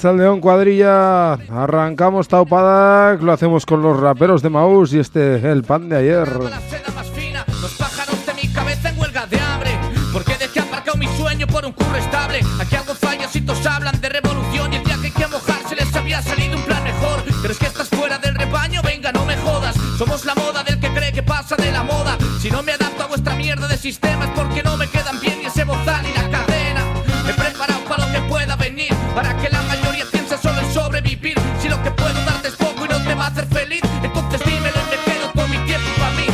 Arracha León Cuadrilla, arrancamos Taupadak, lo hacemos con los raperos de Maús y este el pan de ayer. no me quedan bien Entonces dímelo me quedo todo mi tiempo para mí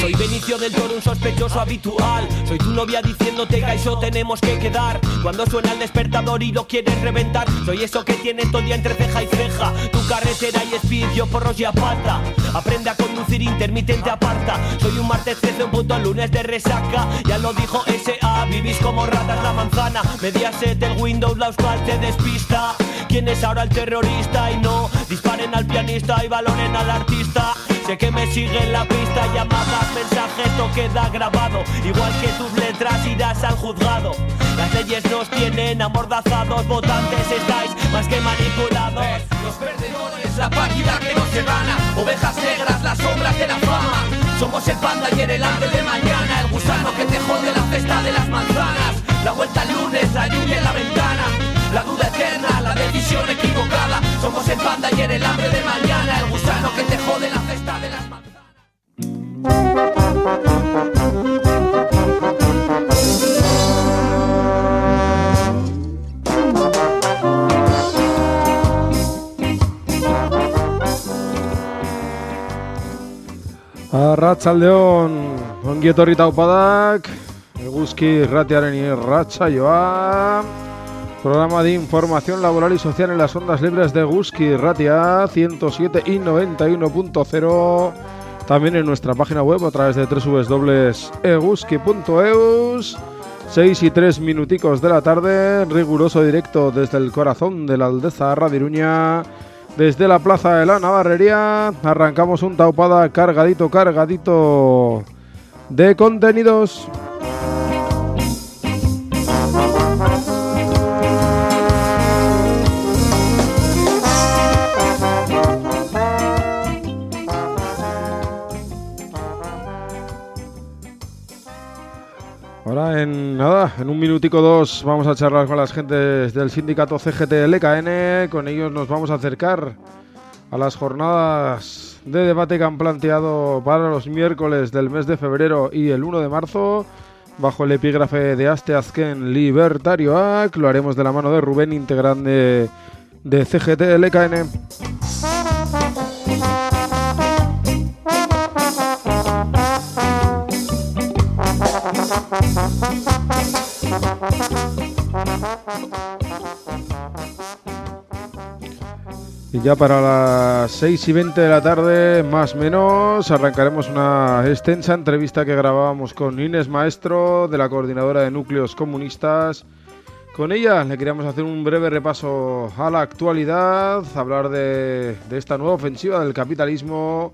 Soy Benicio del Toro, un sospechoso habitual. Soy tu novia diciéndote Gaisho tenemos que quedar. Cuando suena el despertador y lo quieres reventar. Soy eso que tiene todo día entre ceja y ceja. Tu carretera y speed, yo porros y apata. Aprende a conducir intermitente aparta. Soy un martes 13, un puto lunes de resaca. Ya lo dijo SA, vivís como ratas la manzana. Mediaset, el Windows, la Euskal te despista. ¿Quién es ahora el terrorista? Y no, disparen al pianista y valoren al artista. Sé que me siguen la pista, llamadas, mensajes, esto queda grabado. Igual que tus letras irás al juzgado. Las leyes nos tienen amordazados, votantes estáis más que manipulados. Los perdedores, la página que no se gana Ovejas negras, las sombras de la fama Somos el panda y el hambre de mañana El gusano que te jode la cesta de las manzanas La vuelta al lunes, la lluvia en la ventana La duda eterna, la decisión equivocada. Somos el panda y el hambre de mañana. El gusano que te jode la cesta de las manzanas Arratsaldeon, ongi etorri taupadak, eguzki ratiaren irratxa joa, programa de información laboral y social en las ondas libres de Eguzki Ratia 107 y 91.0, también en nuestra página web a través de www.eguzki.eus, 6 y 3 minuticos de la tarde, riguroso directo desde el corazón de la Aldeza Radiruña, desde la Plaza de la Navarrería. Arrancamos un taupada cargadito, cargadito de contenidos. En nada, en un minutico dos vamos a charlar con las gentes del sindicato CGT LKN. Con ellos nos vamos a acercar a las jornadas de debate que han planteado para los miércoles del mes de febrero y el 1 de marzo. Bajo el epígrafe de Aste Azken Libertarioak, lo haremos de la mano de Rubén, integrante de CGT LKN. Y ya para las 6 y 20 de la tarde, más o menos, arrancaremos una extensa entrevista que grabábamos con Inés Maestro, de la Coordinadora de Núcleos Comunistas. Con ella le queríamos hacer un breve repaso a la actualidad, hablar de, de esta nueva ofensiva del capitalismo,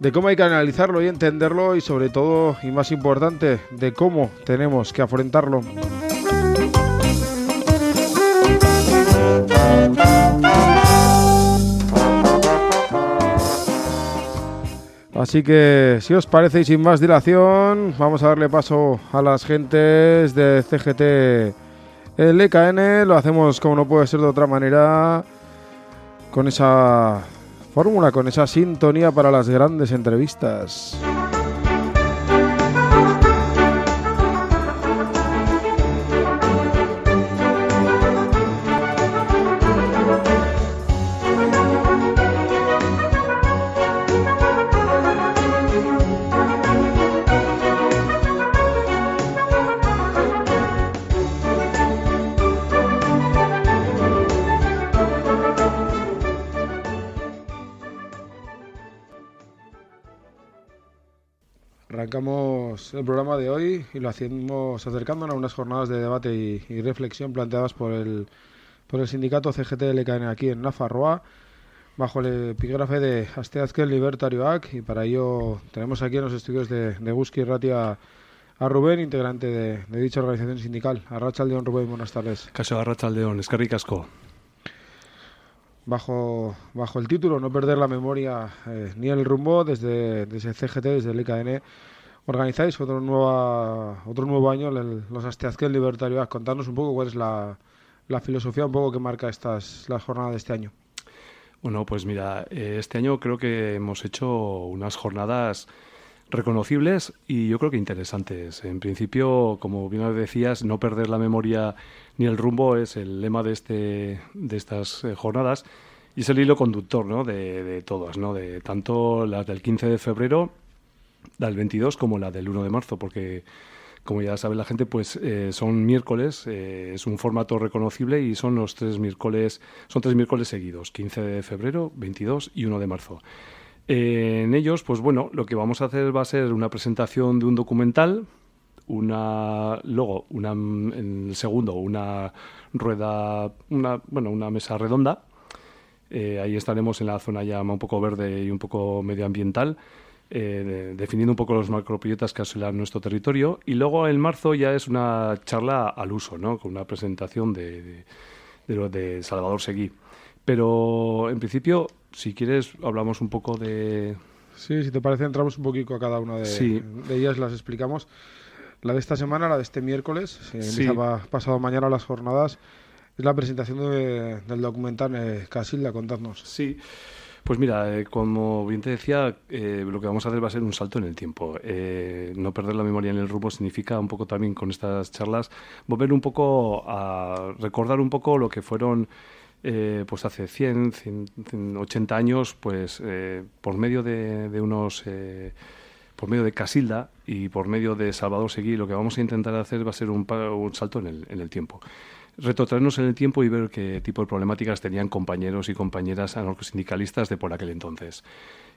de cómo hay que analizarlo y entenderlo y sobre todo, y más importante, de cómo tenemos que afrontarlo. Así que, si os parece y sin más dilación, vamos a darle paso a las gentes de CGT LKN. Lo hacemos como no puede ser de otra manera, con esa fórmula, con esa sintonía para las grandes entrevistas. Abrimos el programa de hoy y lo hacemos acercándonos a unas jornadas de debate y, reflexión planteadas por el, por el sindicato CGT-LKN aquí en Nafarroa bajo el epígrafe de Asteazkel Libertarioak y para ello tenemos aquí en los estudios de, de Guski Ratia a Rubén, integrante de, dicha organización sindical. Arrachaldeón, Rubén, buenas tardes. Caso Arrachaldeón, Casco. Bajo, bajo el título No perder la memoria eh, ni el rumbo, desde, desde CGT, desde el IKN, organizáis otro, nueva, otro nuevo año, los Asteazkel Libertarios. Contarnos un poco cuál es la, la filosofía un poco que marca estas las jornadas de este año. Bueno, pues mira, eh, este año creo que hemos hecho unas jornadas reconocibles y yo creo que interesantes. En principio, como bien decías, no perder la memoria ni el rumbo es el lema de, este, de estas eh, jornadas y es el hilo conductor ¿no? de, de, todas, ¿no? de tanto las del 15 de febrero, la del 22 como la del 1 de marzo, porque como ya sabe la gente, pues eh, son miércoles, eh, es un formato reconocible y son los tres miércoles, son tres miércoles seguidos, 15 de febrero, 22 y 1 de marzo. En ellos, pues bueno, lo que vamos a hacer va a ser una presentación de un documental, una luego una en el segundo una rueda, una bueno una mesa redonda. Eh, ahí estaremos en la zona ya un poco verde y un poco medioambiental. Eh, definiendo un poco los macroproyectos que asolan nuestro territorio. Y luego en marzo ya es una charla al uso, ¿no? con una presentación de, de, de, de Salvador Seguí. Pero en principio, si quieres, hablamos un poco de... Sí, si te parece, entramos un poquito a cada una de, ellas, las explicamos. La de esta semana, la de este miércoles, se pasado mañana las jornadas, es la presentación del documental eh, Casilda, contadnos. Sí. Pues mira, eh, como bien te decía, eh, lo que vamos a hacer va a ser un salto en el tiempo. Eh, no perder la memoria en el rumbo significa un poco también con estas charlas volver un poco a recordar un poco lo que fueron eh, pues hace 100, 180 años, pues eh, por medio de, unos, eh, por medio de Casilda y por medio de Salvador Seguí, lo que vamos a intentar hacer va a ser un, un salto en el, en el tiempo. Retrotraernos en el tiempo y ver qué tipo de problemáticas tenían compañeros y compañeras anarcosindicalistas de por aquel entonces.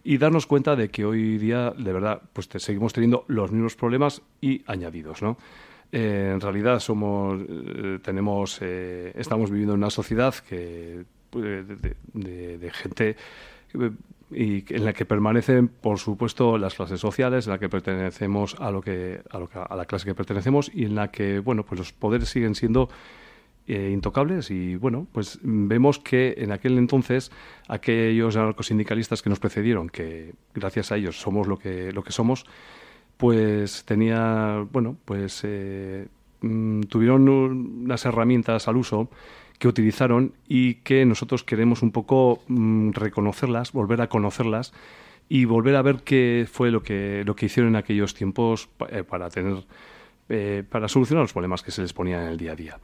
Y darnos cuenta de que hoy día, de verdad, pues seguimos teniendo los mismos problemas y añadidos, ¿no? Eh, en realidad somos, eh, tenemos, eh, estamos viviendo en una sociedad que de, gente y en la que permanecen, por supuesto, las clases sociales, en la que pertenecemos a lo que, a, lo que, a la clase que pertenecemos y en la que, bueno, pues los poderes siguen siendo intocables y bueno, pues vemos que en aquel entonces aquellos anarcosindicalistas que nos precedieron, que gracias a ellos somos lo que, lo que somos, pues tenía, bueno, pues eh, mm, tuvieron unas herramientas al uso que utilizaron y que nosotros queremos un poco mm, reconocerlas, volver a conocerlas y volver a ver qué fue lo que, lo que hicieron en aquellos tiempos eh, para tener eh, para solucionar los problemas que se les ponían en el día a día.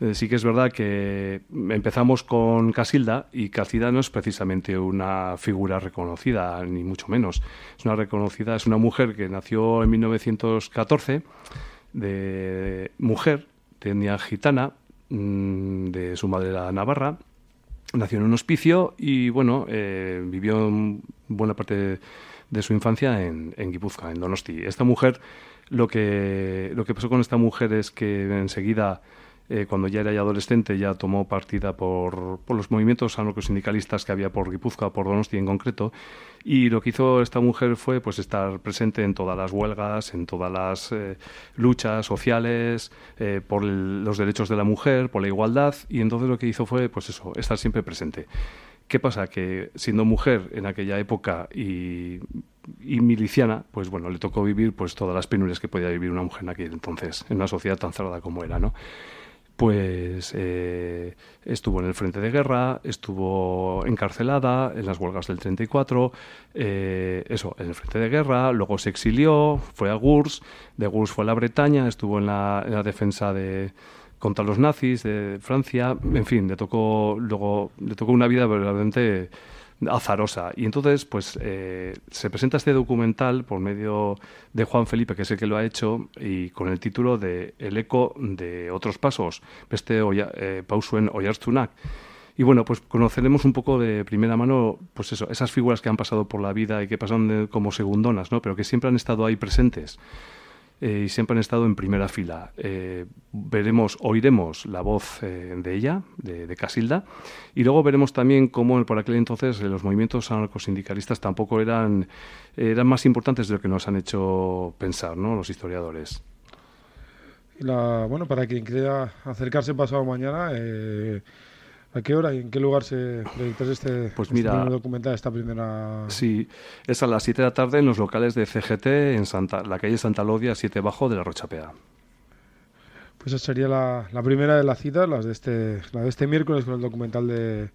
Eh, sí que es verdad que empezamos con Casilda y Casilda no es precisamente una figura reconocida, ni mucho menos. Es una reconocida, es una mujer que nació en 1914, de mujer, de etnia gitana, mm, de su madre la Navarra, nació en un hospicio y bueno, eh, vivió buena parte de, su infancia en, en Guipúzcoa, en Donosti. Esta mujer, lo que, lo que pasó con esta mujer es que enseguida eh, cuando ya era adolescente, ya tomó partida por, por los movimientos anarcosindicalistas que había por Guipúzcoa, por Donosti en concreto, y lo que hizo esta mujer fue pues estar presente en todas las huelgas, en todas las eh, luchas sociales, eh, por los derechos de la mujer, por la igualdad, y entonces lo que hizo fue pues eso, estar siempre presente. ¿Qué pasa? Que siendo mujer en aquella época y, y, miliciana, pues bueno, le tocó vivir pues todas las penurias que podía vivir una mujer en aquel entonces, en una sociedad tan cerrada como era, ¿no? Pues eh, estuvo en el frente de guerra, estuvo encarcelada en las huelgas del 34, eh, eso, en el frente de guerra, luego se exilió, fue a Gurs, de Gurs fue a la Bretaña, estuvo en la, en la defensa de contra los nazis de Francia, en fin, le tocó luego le tocó una vida verdaderamente azarosa. Y entonces, pues eh, se presenta este documental por medio de Juan Felipe, que es el que lo ha hecho, y con el título de El eco de otros pasos, este eh, Pausuen Oyarstunak. Y bueno, pues conoceremos un poco de primera mano, pues eso, esas figuras que han pasado por la vida y que pasan como segundonas, ¿no? Pero que siempre han estado ahí presentes. Y siempre han estado en primera fila. veremos, oiremos la voz de ella, de, Casilda, y luego veremos también cómo por aquel entonces los movimientos anarcosindicalistas tampoco eran, eran más importantes de lo que nos han hecho pensar ¿no? los historiadores. La, bueno, para quien quiera acercarse pasado mañana, eh, ¿a qué hora y en qué lugar se proyecta este, pues este mira, documental, esta primera...? Sí, es a las 7 de la tarde en los locales de CGT en Santa, la calle Santa Lodia, 7 Bajo de la Rochapea. Pues esa sería la, primera de las citas, las de este, la de este miércoles con el documental de,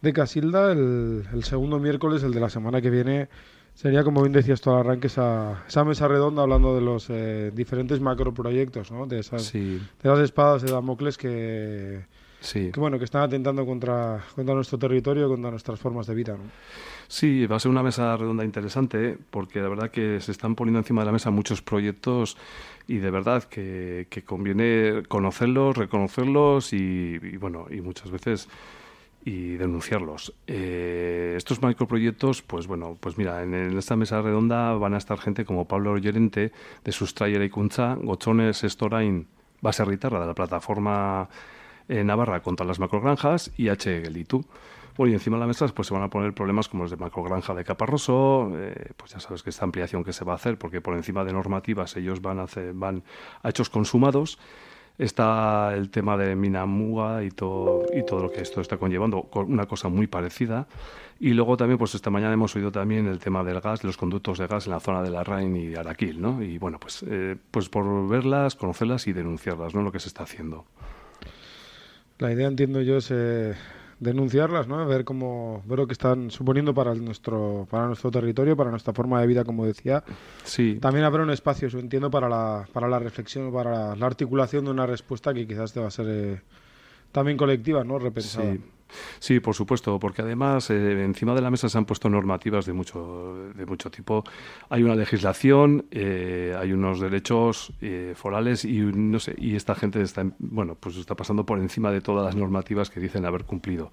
de Casilda. El, el segundo miércoles, el de la semana que viene, Sería, como bien decías tú al arranque, esa, esa mesa redonda hablando de los eh, diferentes macroproyectos, ¿no? de, esas, de las espadas de Damocles que, que, bueno, que están atentando contra, contra nuestro territorio, contra nuestras formas de vida. ¿no? Sí, va a ser una mesa redonda interesante porque la verdad que se están poniendo encima de la mesa muchos proyectos y de verdad que, que conviene conocerlos, reconocerlos y, y bueno, y muchas veces y denunciarlos. Eh, estos macroproyectos, pues bueno, pues mira, en, esta mesa redonda van a estar gente como Pablo Llorente de Sustraiera y Cuncha, Gochones Estorain Baserritarra de la plataforma eh, Navarra contra las macrogranjas y H. Gelitu. Bueno, y encima de la mesa pues se van a poner problemas como los de macrogranja de Caparroso, eh, pues ya sabes que esta ampliación que se va a hacer, porque por encima de normativas ellos van a, hacer, van a hechos consumados está el tema de Minamuga y todo, y todo lo que esto está conllevando, una cosa muy parecida. Y luego también, pues esta mañana hemos oído también el tema del gas, los conductos de gas en la zona de la Rain y Araquil, ¿no? Y bueno, pues, eh, pues por verlas, conocerlas y denunciarlas, ¿no? Lo que se está haciendo. La idea, entiendo yo, es eh, denunciarlas, ¿no? Ver cómo ver lo que están suponiendo para nuestro para nuestro territorio, para nuestra forma de vida, como decía. Sí. También habrá un espacio, yo entiendo, para la para la reflexión, para la, articulación de una respuesta que quizás deba ser eh, también colectiva, ¿no? Repensada. Sí. Sí, por supuesto, porque además eh, encima de la mesa se han puesto normativas de mucho, de mucho tipo. Hay una legislación, eh, hay unos derechos eh, forales y no sé, y esta gente está, bueno, pues está pasando por encima de todas las normativas que dicen haber cumplido.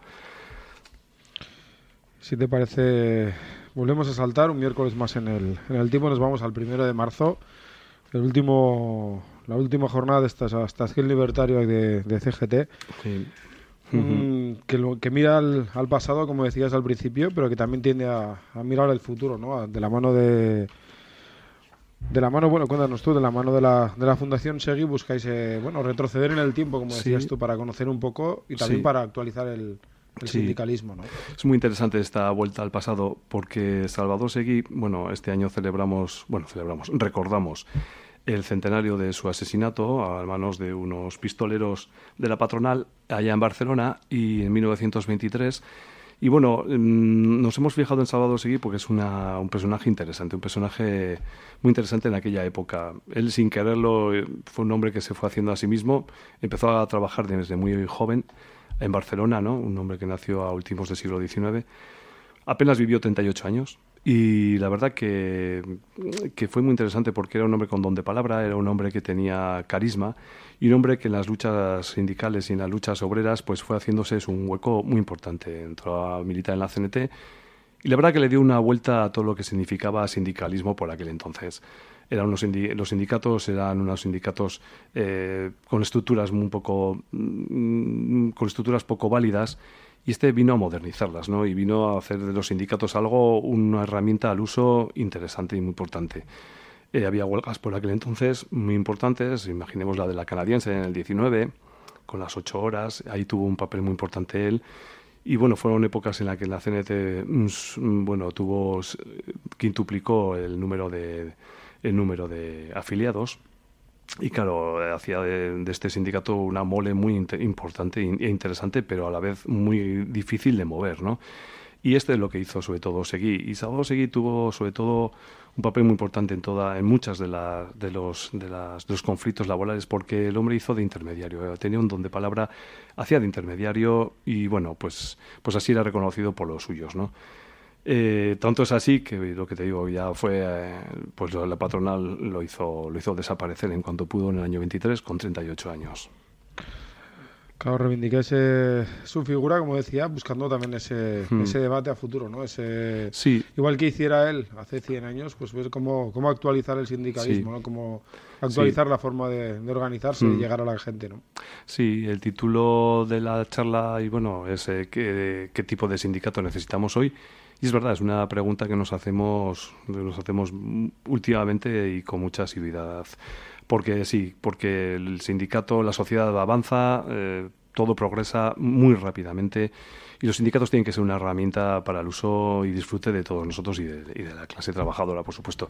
Si te parece, volvemos a saltar un miércoles más en el, en el tiempo, nos vamos al primero de marzo, el último, la última jornada de esta estación libertaria de, de CGT. Sí que, que mira al, pasado, como decías al principio, pero que también tiende a, mirar al futuro, ¿no? De la mano de... De la mano, bueno, cuéntanos tú, de la mano de la, de la Fundación Segui buscáis, eh, bueno, retroceder en el tiempo, como decías tú, para conocer un poco y también para actualizar el, sindicalismo, ¿no? Es muy interesante esta vuelta al pasado porque Salvador Seguí, bueno, este año celebramos, bueno, celebramos, recordamos el centenario de su asesinato a manos de unos pistoleros de la patronal allá en Barcelona y en 1923. Y bueno, mm, nos hemos fijado en Salvador Seguí porque es un personaje interesante, un personaje muy interesante en aquella época. Él, sin quererlo, fue un hombre que se fue haciendo a sí mismo. Empezó a trabajar desde muy joven en Barcelona, ¿no? un hombre que nació a últimos del siglo XIX. Apenas vivió 38 años y la verdad que, que, fue muy interesante porque era un hombre con don de palabra, era un hombre que tenía carisma y un hombre que en las luchas sindicales y en las luchas obreras pues fue haciéndose un hueco muy importante. Entró a militar en la CNT y la verdad que le dio una vuelta a todo lo que significaba sindicalismo por aquel entonces. Eran unos los sindicatos eran unos sindicatos eh, con estructuras un poco mm, con estructuras poco válidas y este vino a modernizarlas, ¿no? Y vino a hacer de los sindicatos algo, una herramienta al uso interesante y muy importante. Eh, había huelgas por aquel entonces muy importantes, imaginemos la de la canadiense en el 19, con las ocho horas, ahí tuvo un papel muy importante él. Y bueno, fueron épocas en las que la CNT, mm, bueno, tuvo, quintuplicó el número de, el número de afiliados y claro, hacía de, este sindicato una mole muy importante e interesante, pero a la vez muy difícil de mover, ¿no? Y este es lo que hizo sobre todo Seguí. Y Salvador Seguí tuvo sobre todo un papel muy importante en toda, en muchas de, de, los, de, las, los conflictos laborales, porque el hombre hizo de intermediario, eh, tenía un don de palabra, hacía de intermediario y bueno, pues, pues así era reconocido por los suyos, ¿no? Eh, tanto es así que lo que te digo ya fue, eh, pues la patronal lo hizo, lo hizo desaparecer en cuanto pudo en el año 23 con 38 años. Claro, reivindiqué ese, su figura, como decía, buscando también ese, Hmm. ese debate a futuro, ¿no? Ese, Sí, Igual que hiciera él hace 100 años, pues ver cómo, cómo actualizar el sindicalismo, Sí. ¿no? Cómo actualizar la forma de, de organizarse y Mm. llegar a la gente, ¿no? Sí, el título de la charla y bueno es eh, ¿qué, qué tipo de sindicato necesitamos hoy. Y es verdad, es una pregunta que nos hacemos, nos hacemos últimamente y con mucha asiduidad. Porque sí, porque el sindicato, la sociedad avanza, eh, todo progresa muy rápidamente y los sindicatos tienen que ser una herramienta para el uso y disfrute de todos nosotros y de, y de la clase trabajadora, por supuesto.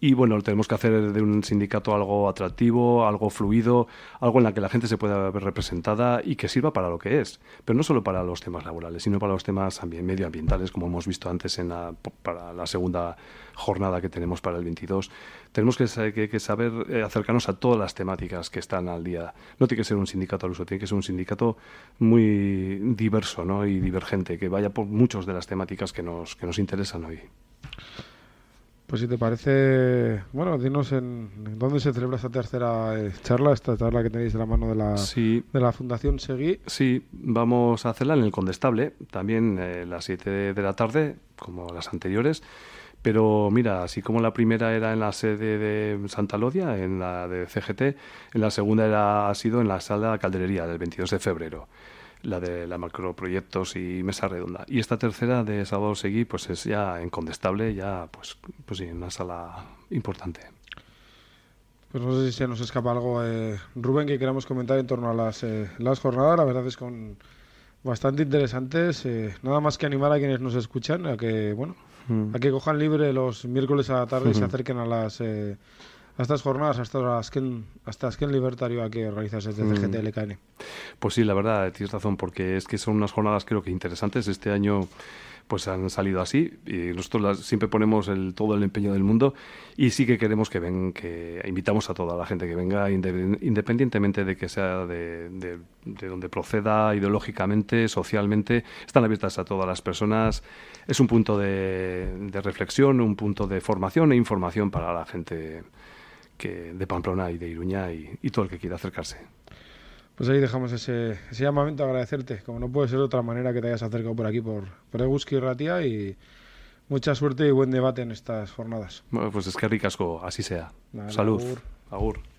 Y bueno, tenemos que hacer de un sindicato algo atractivo, algo fluido, algo en la que la gente se pueda ver representada y que sirva para lo que es. Pero no solo para los temas laborales, sino para los temas ambi- medioambientales, como hemos visto antes en la, para la segunda jornada que tenemos para el 22. Tenemos que, que- que saber eh, acercarnos a todas las temáticas que están al día. No tiene que ser un sindicato al uso, tiene que ser un sindicato muy diverso ¿no? y divergente, que vaya por muchas de las temáticas que nos, que nos interesan hoy. Pues si te parece, bueno, dinos en, en dónde se celebra esta tercera eh, charla, esta charla que tenéis de la mano de la, Sí, de la Fundación Seguí. Sí, vamos a hacerla en el Condestable, también eh, las 7 de la tarde, como las anteriores. Pero mira, así como la primera era en la sede de Santa Lodia, en la de CGT, en la segunda era, ha sido en la sala Calderería, del 22 de febrero, la de la macroproyectos y mesa redonda. Y esta tercera de Sábado Seguí, pues es ya en Condestable, ya pues, pues sí, en una sala importante. Pues no sé si se nos escapa algo, eh, Rubén, que queramos comentar en torno a las, eh, las jornadas. La verdad es con bastante interesantes. eh, nada más que animar a quienes nos escuchan a que, bueno, Mm. a que cojan libre los miércoles a la tarde y se acerquen a las eh, a estas jornadas, hasta Azken, hasta Azken Libertario que organizas desde Mm. LKN. Pues sí, la verdad, tienes razón, porque es que son unas jornadas creo que interesantes. Este año pues han salido así y nosotros las- siempre ponemos el, todo el empeño del mundo y sí que queremos que ven, que invitamos a toda la gente que venga inde- independientemente de que sea de, de- de donde proceda ideológicamente, socialmente, están abiertas a todas las personas. Es un punto de, de reflexión, un punto de formación e información para la gente que, de Pamplona y de Iruña y, y todo el que quiera acercarse. Pues ahí dejamos ese, ese llamamiento a agradecerte, como no puede ser de otra manera que te hayas acercado por aquí, por, por Eguski Ratia y mucha suerte y buen debate en estas jornadas. Bueno, pues es que ricasco, así sea. Salud. agur. Agur.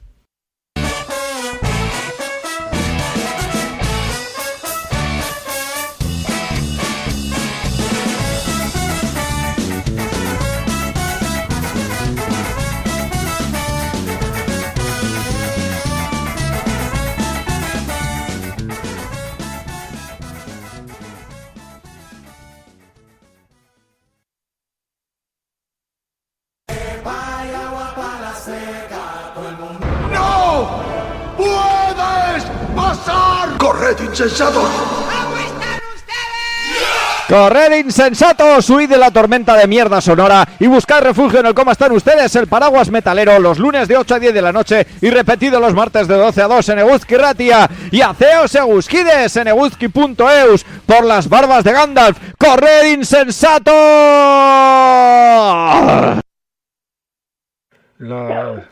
Insensatos! Corred insensatos, huid de la tormenta de mierda sonora y buscar refugio en el cómo están ustedes, el paraguas metalero, los lunes de 8 a 10 de la noche y repetido los martes de 12 a 2 en Eguzki Ratia y aceos eguzquides en eguzki.eus por las barbas de Gandalf. Corred insensatos. En la,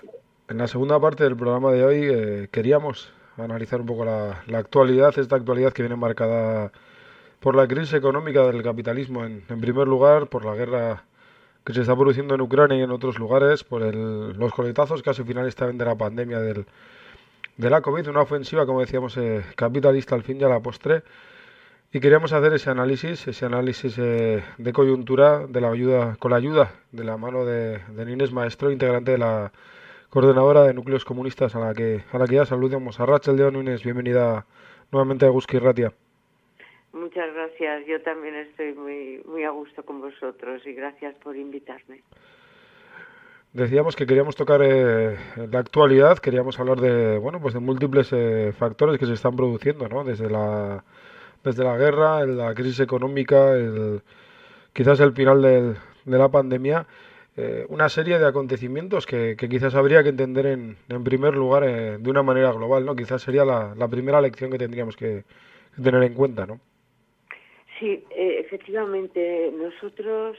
en la segunda parte del programa de hoy eh, queríamos analizar un poco la, la actualidad, esta actualidad que viene marcada por la crisis económica del capitalismo en, en primer lugar, por la guerra que se está produciendo en Ucrania y en otros lugares, por el- los coletazos casi finales también de la pandemia del, de la COVID, una ofensiva, como decíamos, eh, capitalista al fin y a la postre. Y queríamos hacer ese análisis, ese análisis eh, de coyuntura de la ayuda, con la ayuda de la mano de, de Inés Maestro, integrante de la coordinadora de núcleos comunistas a la que, a la que ya saludamos. A Rachel León Núñez, bienvenida nuevamente a Guski Ratia. Muchas gracias. Yo también estoy muy, muy a gusto con vosotros y gracias por invitarme. Decíamos que queríamos tocar eh, la actualidad, queríamos hablar de bueno pues de múltiples eh, factores que se están produciendo, ¿no? Desde la desde la guerra, la crisis económica, el, quizás el final del- de la pandemia, eh, una serie de acontecimientos que, quizás habría que entender en, en primer lugar eh, de una manera global, ¿no? Quizás sería la, la primera lección que tendríamos que, tener en cuenta, ¿no? Sí, eh, efectivamente, nosotros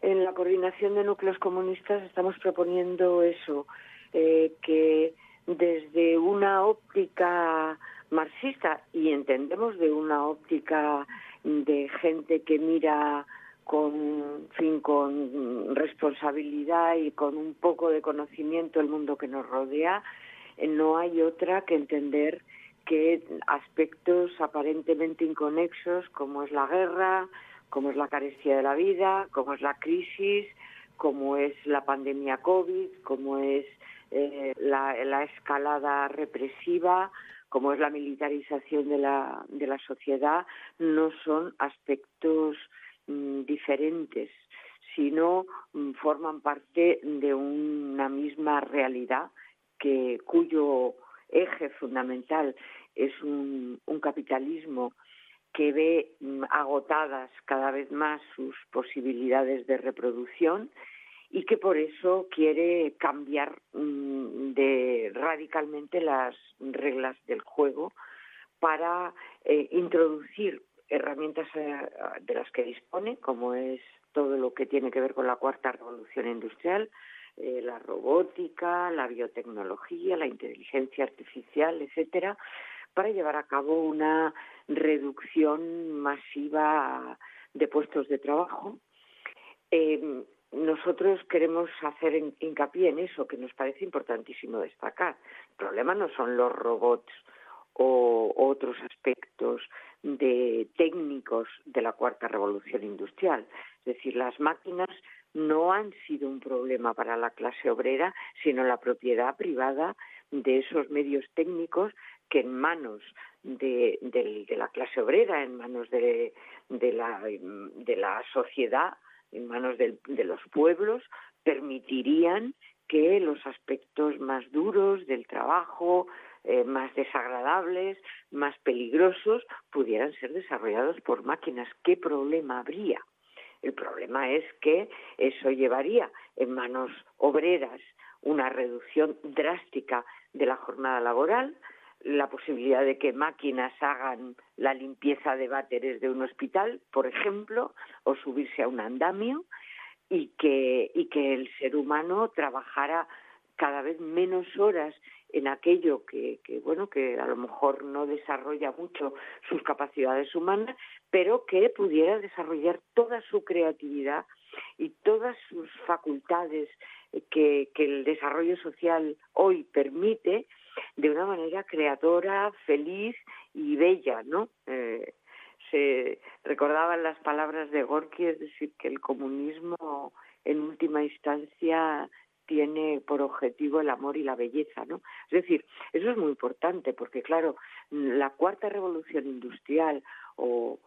en la coordinación de núcleos comunistas estamos proponiendo eso, que desde una óptica marxista y entendemos de una óptica de gente que mira con fin con responsabilidad y con un poco de conocimiento el mundo que nos rodea eh, no hay otra que entender que aspectos aparentemente inconexos como es la guerra, como es la carencia de la vida, como es la crisis, como es la pandemia COVID, como es eh, la, escalada represiva, como es la militarización de la, de la sociedad, no son aspectos diferentes, sino mm, forman parte de una misma realidad que, cuyo eje fundamental es un, capitalismo que ve mm, agotadas cada vez más sus posibilidades de reproducción y que por eso quiere cambiar mm, de radicalmente las reglas del juego para eh, introducir herramientas eh, de las que dispone, como es todo lo que tiene que ver con la cuarta revolución industrial, eh, la robótica, la biotecnología, la inteligencia artificial, etcétera, para llevar a cabo una reducción masiva de puestos de trabajo. Eh, nosotros queremos hacer hincapié en eso, que nos parece importantísimo destacar. El problema no son los robots o otros aspectos de técnicos de la cuarta revolución industrial. Es decir, las máquinas no han sido un problema para la clase obrera, sino la propiedad privada de esos medios técnicos que en manos de, la clase obrera, en manos de, la, de la sociedad, en manos de los pueblos, permitirían que los aspectos más duros del trabajo, eh, más desagradables, más peligrosos, pudieran ser desarrollados por máquinas. ¿Qué problema habría? El problema es que eso llevaría en manos obreras una reducción drástica de la jornada laboral, la posibilidad de que máquinas hagan la limpieza de váteres de un hospital, por ejemplo, o subirse a un andamio, y que, y que el ser humano trabajara cada vez menos horas en aquello que, que, bueno que a lo mejor no desarrolla mucho sus capacidades humanas pero que pudiera desarrollar toda su creatividad y todas sus facultades que, el desarrollo social hoy permite de una manera creadora, feliz y bella, ¿no? Eh, se recordaban las palabras de Gorky, es decir, que el comunismo en última instancia tiene por objetivo el amor y la belleza, ¿no? Es decir, eso es muy importante porque, claro, la cuarta revolución industrial o,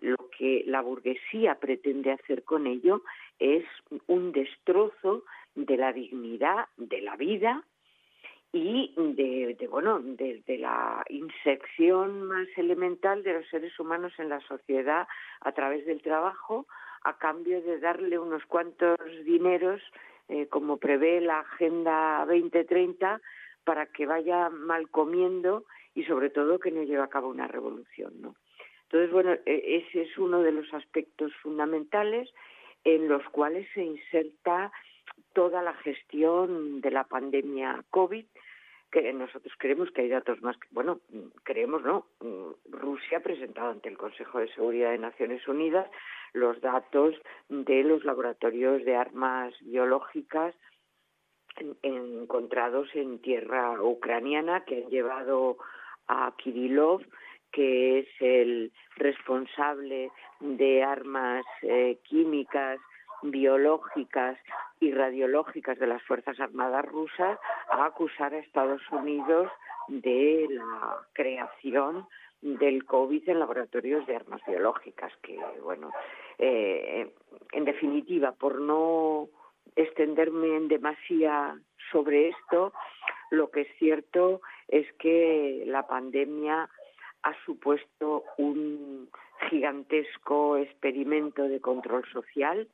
lo que la burguesía pretende hacer con ello es un destrozo de la dignidad de la vida y de, bueno de, la insección más elemental de los seres humanos en la sociedad a través del trabajo a cambio de darle unos cuantos dineros eh, como prevé la agenda 2030 para que vaya mal comiendo y sobre todo que no lleve a cabo una revolución no entonces, bueno, e, ese es uno de los aspectos fundamentales en los cuales se inserta toda la gestión de la pandemia COVID, que nosotros creemos que hay datos más, bueno, creemos, ¿no? Rusia ha presentado ante el Consejo de Seguridad de Naciones Unidas los datos de los laboratorios de armas biológicas encontrados en tierra ucraniana que han llevado a Kirillov que es el responsable de armas eh, químicas, biológicas y radiológicas de las Fuerzas Armadas rusas, a acusar a Estados Unidos de la creación del COVID en laboratorios de armas biológicas, que, bueno, eh, en definitiva, por no extenderme en demasía sobre esto, lo que es cierto es que la pandemia ha supuesto un gigantesco experimento de control social,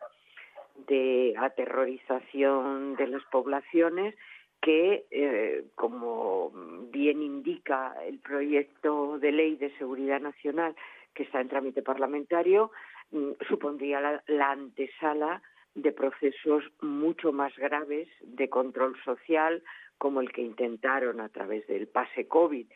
de aterrorización de las poblaciones que, eh, como bien indica el proyecto de ley de seguridad nacional que está en trámite parlamentario, mm, supondría la antesala de procesos mucho más graves de control social, como el que intentaron a través del pase COVID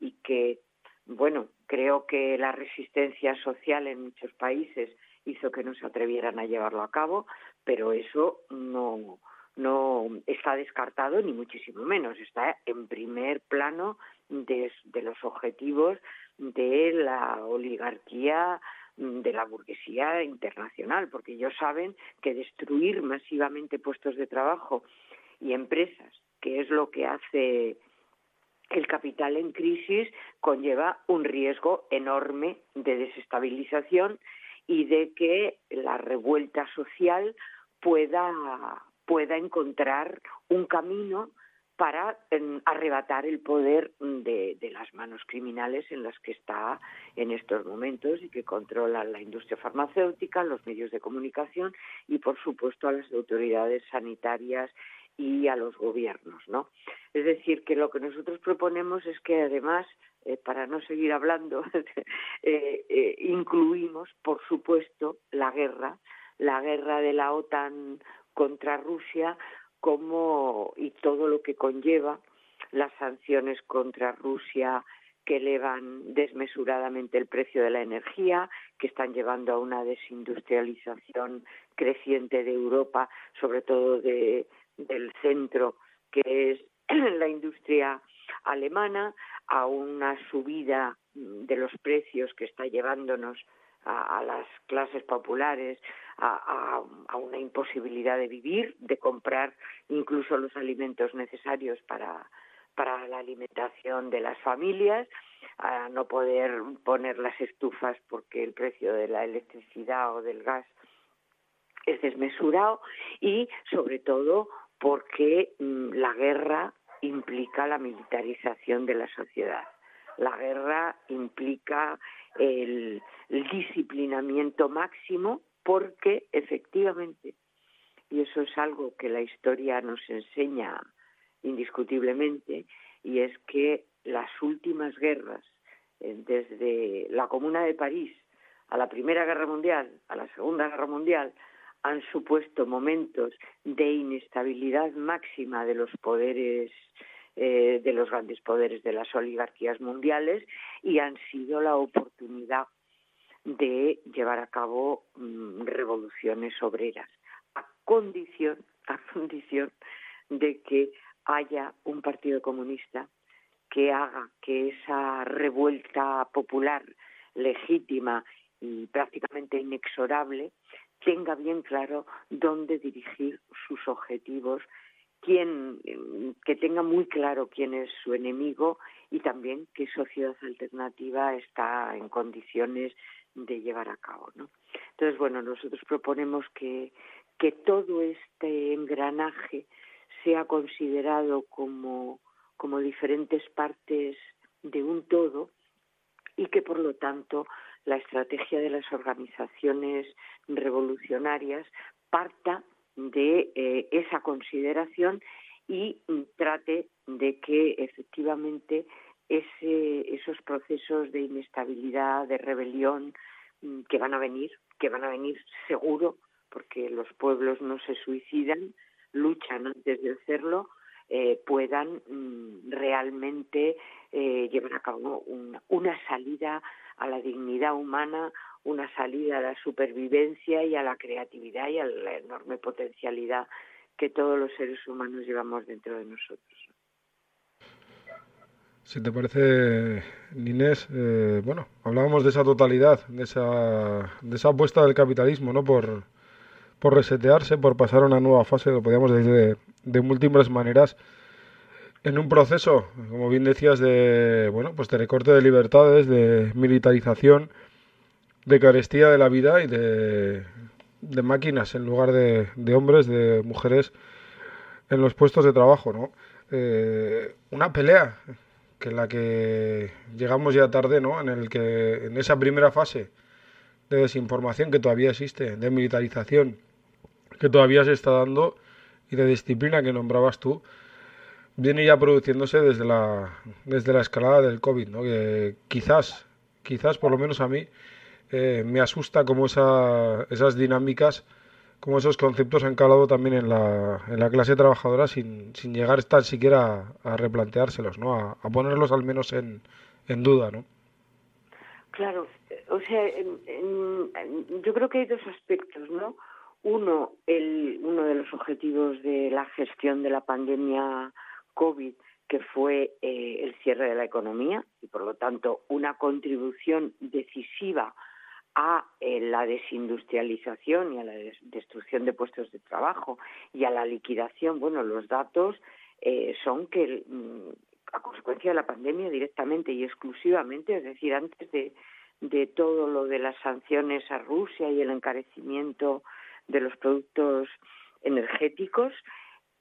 y que, bueno, creo que la resistencia social en muchos países hizo que no se atrevieran a llevarlo a cabo, pero eso no, no está descartado ni muchísimo menos, está en primer plano de, de los objetivos de la oligarquía de la burguesía internacional, porque ellos saben que destruir masivamente puestos de trabajo y empresas, que es lo que hace el capital en crisis, conlleva un riesgo enorme de desestabilización y de que la revuelta social pueda, pueda encontrar un camino para arrebatar el poder de, de, las manos criminales en las que está en estos momentos y que controlan la industria farmacéutica, los medios de comunicación y, por supuesto, a las autoridades sanitarias y a los gobiernos, ¿no? Es decir, que lo que nosotros proponemos es que además, eh, para no seguir hablando, eh, eh, incluimos, por supuesto, la guerra, la guerra de la OTAN contra Rusia, como y todo lo que conlleva las sanciones contra Rusia que elevan desmesuradamente el precio de la energía, que están llevando a una desindustrialización creciente de Europa, sobre todo de, del centro, que es la industria alemana, a una subida de los precios que está llevándonos a, las clases populares a, a, una imposibilidad de vivir, de comprar incluso los alimentos necesarios para, para la alimentación de las familias, a no poder poner las estufas porque el precio de la electricidad o del gas es desmesurado y sobre todo porque mm, la guerra implica la militarización de la sociedad. La guerra implica el, disciplinamiento máximo porque efectivamente, y eso es algo que la historia nos enseña indiscutiblemente, y es que las últimas guerras, eh, desde la Comuna de París a la Primera Guerra Mundial, a la Segunda Guerra Mundial, han supuesto momentos de inestabilidad máxima de los poderes eh, de los grandes poderes de las oligarquías mundiales y han sido la oportunidad de llevar a cabo mm, revoluciones obreras a condición a condición de que haya un partido comunista que haga que esa revuelta popular legítima y prácticamente inexorable tenga bien claro dónde dirigir sus objetivos quien que tenga muy claro quién es su enemigo y también qué sociedad alternativa está en condiciones de llevar a cabo, ¿no? Entonces, bueno, nosotros proponemos que, que todo este engranaje sea considerado como, como diferentes partes de un todo y que, por lo tanto, la estrategia de las organizaciones revolucionarias parta de eh, esa consideración y trate de que efectivamente ese, esos procesos de inestabilidad, de rebelión mm, que van a venir, que van a venir seguro, porque los pueblos no se suicidan, luchan antes de hacerlo, eh, puedan mm, realmente eh, llevar a cabo una, una salida a la dignidad humana, una salida a la supervivencia y a la creatividad y a la enorme potencialidad que todos los seres humanos llevamos dentro de nosotros. Si te parece, Inés, eh, bueno, hablábamos de esa totalidad, de esa, de esa apuesta del capitalismo, ¿no? Por, por resetearse, por pasar a una nueva fase, lo podríamos decir de, de múltiples maneras, en un proceso, como bien decías, de, bueno, pues de recorte de libertades, de militarización, de carestía de la vida y de, de máquinas en lugar de, de, hombres, de mujeres en los puestos de trabajo, ¿no? Eh, una pelea que en la que llegamos ya tarde, ¿no? En el que en esa primera fase de desinformación que todavía existe, de militarización que todavía se está dando y de disciplina que nombrabas tú, viene ya produciéndose desde la desde la escalada del COVID, ¿no? Que quizás, quizás por lo menos a mí eh, me asusta cómo esa, esas dinámicas cómo esos conceptos han calado también en la, en la clase trabajadora sin, sin llegar tan siquiera a, replanteárselos, ¿no? A, ponerlos al menos en, en duda, ¿no? Claro, o sea, yo creo que hay dos aspectos, ¿no? Uno, el, uno de los objetivos de la gestión de la pandemia COVID, que fue eh, el cierre de la economía y, por lo tanto, una contribución decisiva a eh, la desindustrialización y a la destrucción de puestos de trabajo y a la liquidación. Bueno, los datos eh, son que mm, a consecuencia de la pandemia directamente y exclusivamente, es decir, antes de, de todo lo de las sanciones a Rusia y el encarecimiento de los productos energéticos,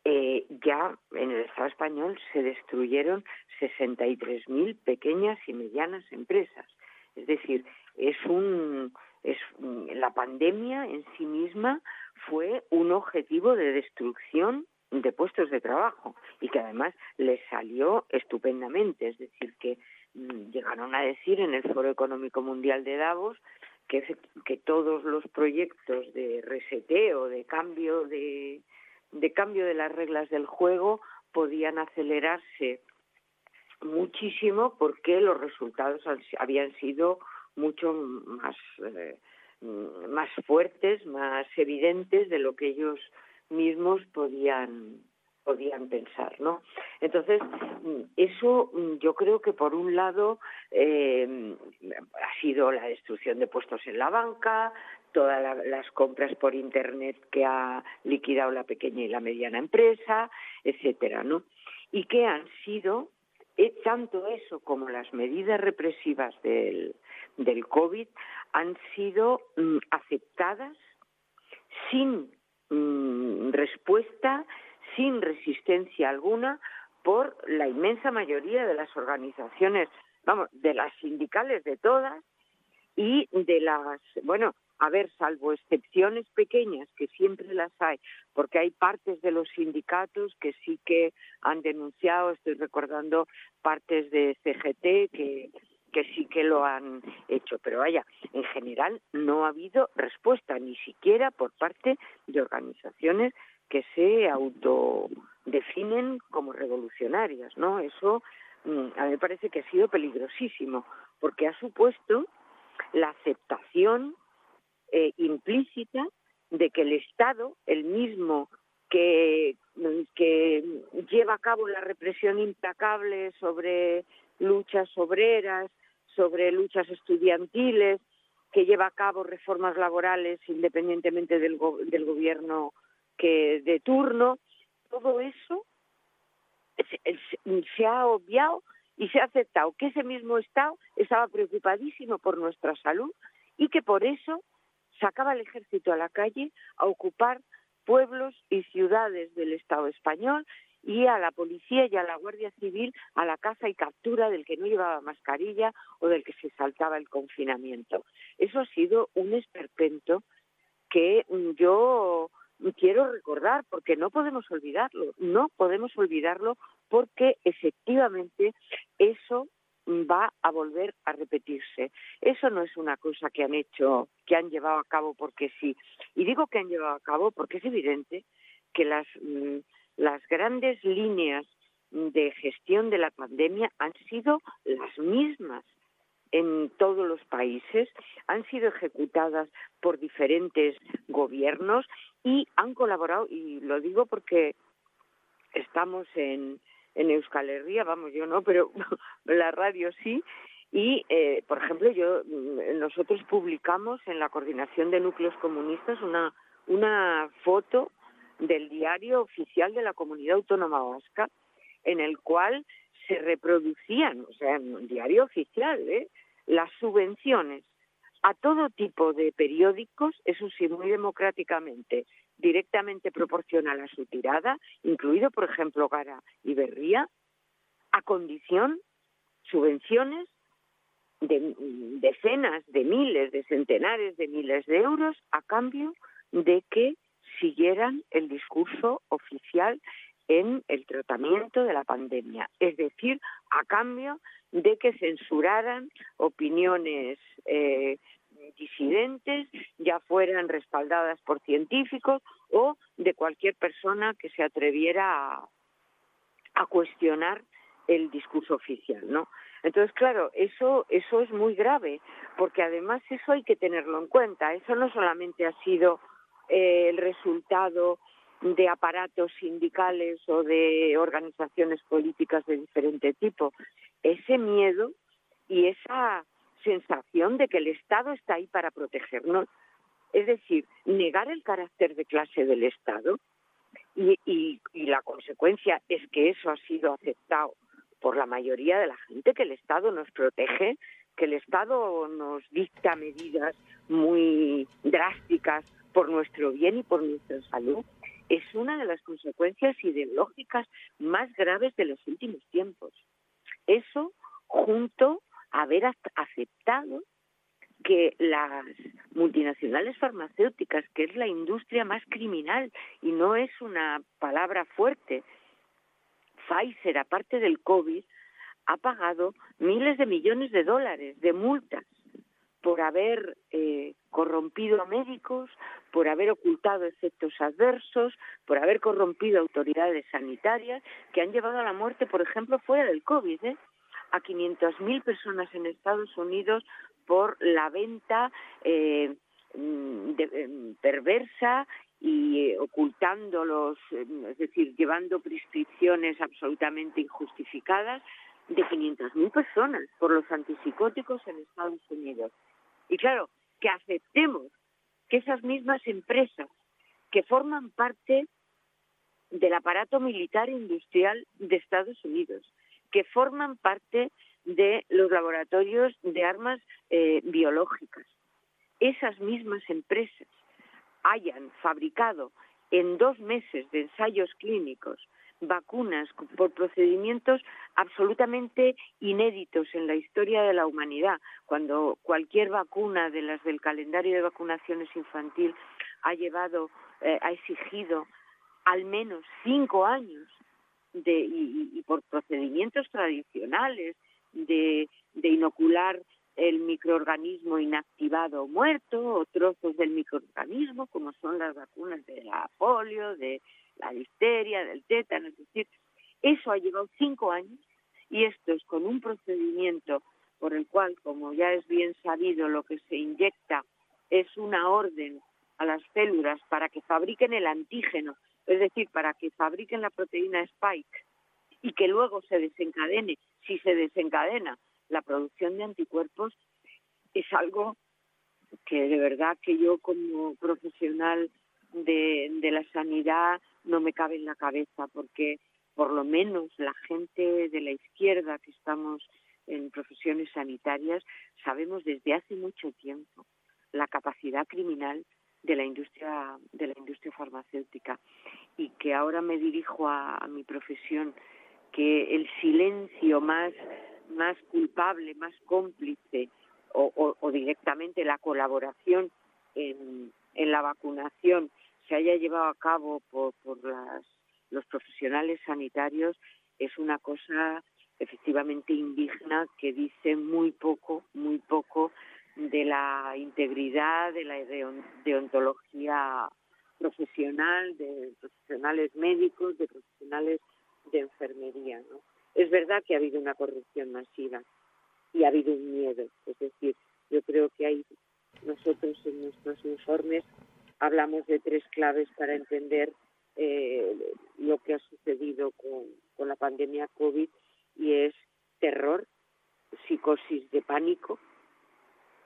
eh, ya en el Estado español se destruyeron 63.000 pequeñas y medianas empresas. Es decir, es un es la pandemia en sí misma fue un objetivo de destrucción de puestos de trabajo y que además les salió estupendamente, es decir, que mm, llegaron a decir en el Foro Económico Mundial de Davos que, que todos los proyectos de reseteo, de cambio de, de cambio de las reglas del juego podían acelerarse muchísimo porque los resultados habían sido mucho más eh, más fuertes, más evidentes de lo que ellos mismos podían podían pensar, ¿no? Entonces, eso yo creo que por un lado eh, ha sido la destrucción de puestos en la banca, todas las compras por internet que ha liquidado la pequeña y la mediana empresa, etcétera, ¿no? Y que han sido tanto eso como las medidas represivas del, del COVID han sido mm, aceptadas sin mm, respuesta, sin resistencia alguna por la inmensa mayoría de las organizaciones, vamos, de las sindicales de todas y de las, bueno, a ver, salvo excepciones pequeñas, que siempre las hay, porque hay partes de los sindicatos que sí que han denunciado, estoy recordando partes de CGT que, que sí que lo han hecho, pero vaya, en general no ha habido respuesta, ni siquiera por parte de organizaciones que se autodefinen como revolucionarias, ¿no? Eso mm, a mí me parece que ha sido peligrosísimo, porque ha supuesto la aceptación eh, implícita de que el Estado, el mismo que, que lleva a cabo la represión implacable sobre luchas obreras, sobre luchas estudiantiles, que lleva a cabo reformas laborales independientemente del, del gobierno que de turno, todo eso se, se, ha obviado y se ha aceptado que ese mismo Estado estaba preocupadísimo por nuestra salud y que por eso sacaba el ejército a la calle a ocupar pueblos y ciudades del Estado español y a la policía y a la Guardia Civil a la caza y captura del que no llevaba mascarilla o del que se saltaba el confinamiento. Eso ha sido un esperpento que yo quiero recordar porque no podemos olvidarlo, no podemos olvidarlo porque efectivamente eso va a volver a repetirse. Eso no es una cosa que han hecho, que han llevado a cabo porque sí. Y digo que han llevado a cabo porque es evidente que las, mm, las grandes líneas de gestión de la pandemia han sido las mismas en todos los países, han sido ejecutadas por diferentes gobiernos y han colaborado, y lo digo porque estamos en, en Euskal Herria, vamos, yo no, pero la radio sí. Y, eh, por ejemplo, yo mm, nosotros publicamos en la coordinación de núcleos comunistas una, una foto del diario oficial de la comunidad autónoma vasca, en el cual se reproducían, o sea, en un diario oficial, ¿eh? las subvenciones a todo tipo de periódicos, eso sí, muy democráticamente, directamente proporcional a su tirada, incluido, por ejemplo, Gara y Berría, a condición, subvenciones de decenas de miles, de centenares de miles de euros a cambio de que siguieran el discurso oficial en el tratamiento de la pandemia, es decir, a cambio de que censuraran opiniones eh, disidentes, ya fueran respaldadas por científicos o de cualquier persona que se atreviera a, cuestionar el discurso oficial, ¿no? Entonces, claro, eso, eso es muy grave, porque además eso hay que tenerlo en cuenta. Eso no solamente ha sido eh, el resultado de aparatos sindicales o de organizaciones políticas de diferente tipo. Ese miedo y esa sensación de que el Estado está ahí para protegernos, es decir, negar el carácter de clase del Estado, y, y, la consecuencia es que eso ha sido aceptado por la mayoría de la gente, que el Estado nos protege, que el Estado nos dicta medidas muy drásticas por nuestro bien y por nuestra salud, es una de las consecuencias ideológicas más graves de los últimos tiempos. Eso junto haber aceptado que las multinacionales farmacéuticas, que es la industria más criminal y no es una palabra fuerte, Pfizer, aparte del COVID, ha pagado miles de millones de dólares de multas por haber eh, corrompido a médicos, por haber ocultado efectos adversos, por haber corrompido autoridades sanitarias que han llevado a la muerte, por ejemplo, fuera del COVID, ¿eh? A 500.000 personas en Estados Unidos por la venta eh, mm, de, eh, perversa y eh, ocultando los, eh, es decir, llevando prescripciones absolutamente injustificadas de 500.000 personas por los antipsicóticos en Estados Unidos. Y claro, que aceptemos que esas mismas empresas que forman parte del aparato militar industrial de Estados Unidos, que forman parte de los laboratorios de armas eh, biológicas, esas mismas empresas hayan fabricado en dos meses de ensayos clínicos vacunas por procedimientos absolutamente inéditos en la historia de la humanidad, cuando cualquier vacuna de las del calendario de vacunaciones infantil ha llevado, eh, ha exigido al menos cinco años de, y, y por procedimientos tradicionales de, de inocular el microorganismo inactivado o muerto o trozos del microorganismo, como son las vacunas de la polio, de la difteria, del tétano, es decir, eso ha llevado cinco años y esto es con un procedimiento por el cual, como ya es bien sabido, lo que se inyecta es una orden a las células para que fabriquen el antígeno, es decir, para que fabriquen la proteína Spike y que luego se desencadene, si se desencadena la producción de anticuerpos es algo que de verdad que yo como profesional de, de la sanidad no me cabe en la cabeza porque por lo menos la gente de la izquierda que estamos en profesiones sanitarias sabemos desde hace mucho tiempo la capacidad criminal de la industria de la industria farmacéutica. Y que ahora me dirijo a, mi profesión que el silencio más más culpable, más cómplice o, o, directamente la colaboración en, en, la vacunación se haya llevado a cabo por, por las, los profesionales sanitarios es una cosa efectivamente indigna que dice muy poco, muy poco de la integridad, de la deontología profesional, de profesionales médicos, de profesionales de enfermería, ¿no? Es verdad que ha habido una corrupción masiva y ha habido un miedo. Es decir, yo creo que hay nosotros en nuestros informes hablamos de tres claves para entender eh, lo que ha sucedido con, con la pandemia COVID y es terror, psicosis de pánico,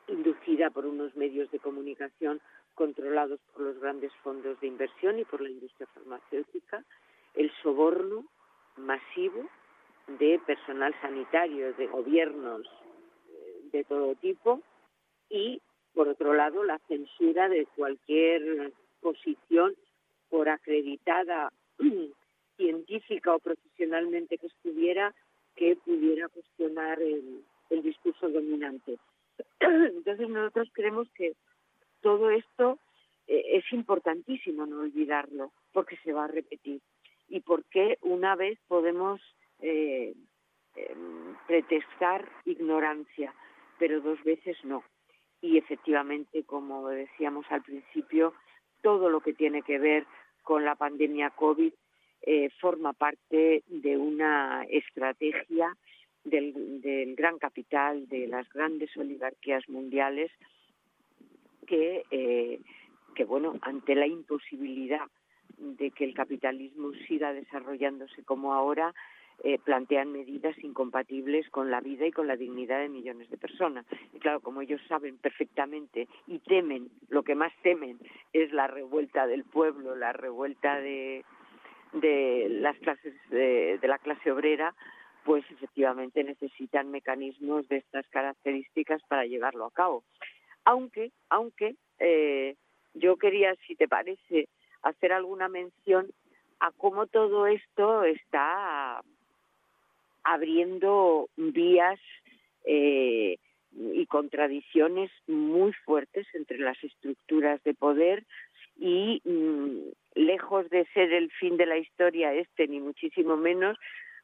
inducida por unos medios de comunicación controlados por los grandes fondos de inversión y por la industria farmacéutica, el soborno masivo de personal sanitario, de gobiernos eh, de todo tipo y, por otro lado, la censura de cualquier posición, por acreditada científica o profesionalmente que estuviera, que pudiera cuestionar el, el discurso dominante. Entonces nosotros creemos que todo esto eh, es importantísimo no olvidarlo, porque se va a repetir y porque una vez podemos eh, eh, pretextar ignorancia, pero dos veces no. y efectivamente, como decíamos al principio, todo lo que tiene que ver con la pandemia COVID eh, forma parte de una estrategia del, del, gran capital, de las grandes oligarquías mundiales, que, eh, que bueno, ante la imposibilidad de que el capitalismo siga desarrollándose como ahora, eh, plantean medidas incompatibles con la vida y con la dignidad de millones de personas. Y claro, como ellos saben perfectamente y temen, lo que más temen es la revuelta del pueblo, la revuelta de, de las clases de, de la clase obrera, pues efectivamente necesitan mecanismos de estas características para llevarlo a cabo. Aunque, aunque eh, yo quería, si te parece, hacer alguna mención a cómo todo esto está abriendo vías eh, y contradicciones muy fuertes entre las estructuras de poder y mm, lejos de ser el fin de la historia este ni muchísimo menos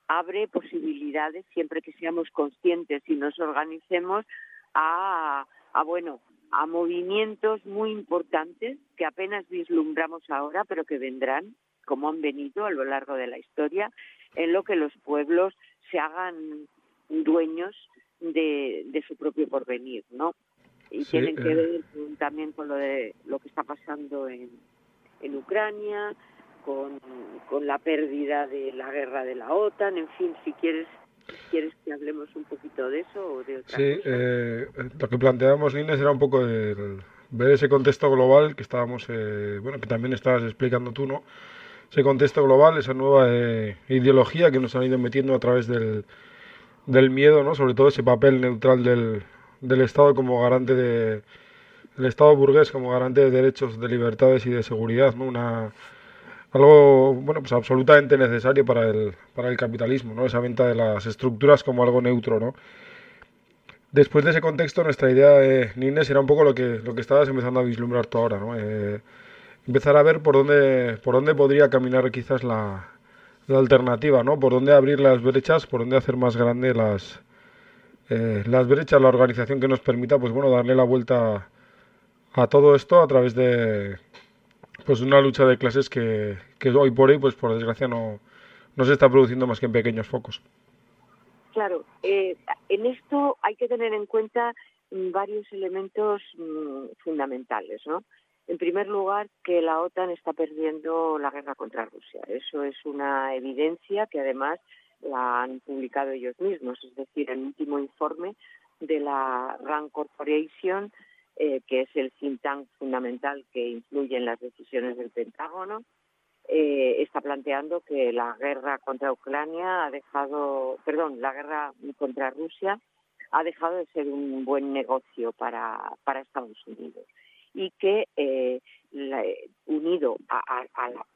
abre posibilidades siempre que seamos conscientes y nos organicemos a, a bueno a movimientos muy importantes que apenas vislumbramos ahora pero que vendrán como han venido a lo largo de la historia en lo que los pueblos se hagan dueños de, de su propio porvenir, ¿no? Y tienen que eh. ver también con lo de lo que está pasando en, en Ucrania, con, con la pérdida de la guerra de la OTAN, en fin, si quieres quieres que hablemos un poquito de eso o de otra sí, Eh, lo que planteábamos, Inés, era un poco el, ver ese contexto global que estábamos, eh, bueno, que también estabas explicando tú, ¿no? ese contexto global, esa nueva eh, ideología que nos han ido metiendo a través del, del miedo, ¿no? sobre todo ese papel neutral del, del Estado como garante de el Estado burgués como garante de derechos, de libertades y de seguridad, ¿no? Una algo bueno pues absolutamente necesario para el para el capitalismo, ¿no? Esa venta de las estructuras como algo neutro, ¿no? Después de ese contexto, nuestra idea de Nines era un poco lo que lo que estabas empezando a vislumbrar tú ahora, ¿no? Eh, empezar a ver por dónde, por dónde podría caminar quizás la, la alternativa, ¿no? Por dónde abrir las brechas, por dónde hacer más grande las, eh, las brechas, la organización que nos permita, pues bueno, darle la vuelta a todo esto a través de pues una lucha de clases que, que hoy por hoy, pues por desgracia, no, no se está produciendo más que en pequeños focos. Claro, eh, en esto hay que tener en cuenta varios elementos mmm, fundamentales, ¿no? En primer lugar, que la OTAN está perdiendo la guerra contra Rusia. Eso es una evidencia que además la han publicado ellos mismos. Es decir, el último informe de la RAND Corporation, eh, que es el think tank fundamental que influye en las decisiones del Pentágono, eh, está planteando que la guerra contra Ucrania ha dejado, perdón, la guerra contra Rusia ha dejado de ser un buen negocio para, para Estados Unidos y que eh, la, unido a,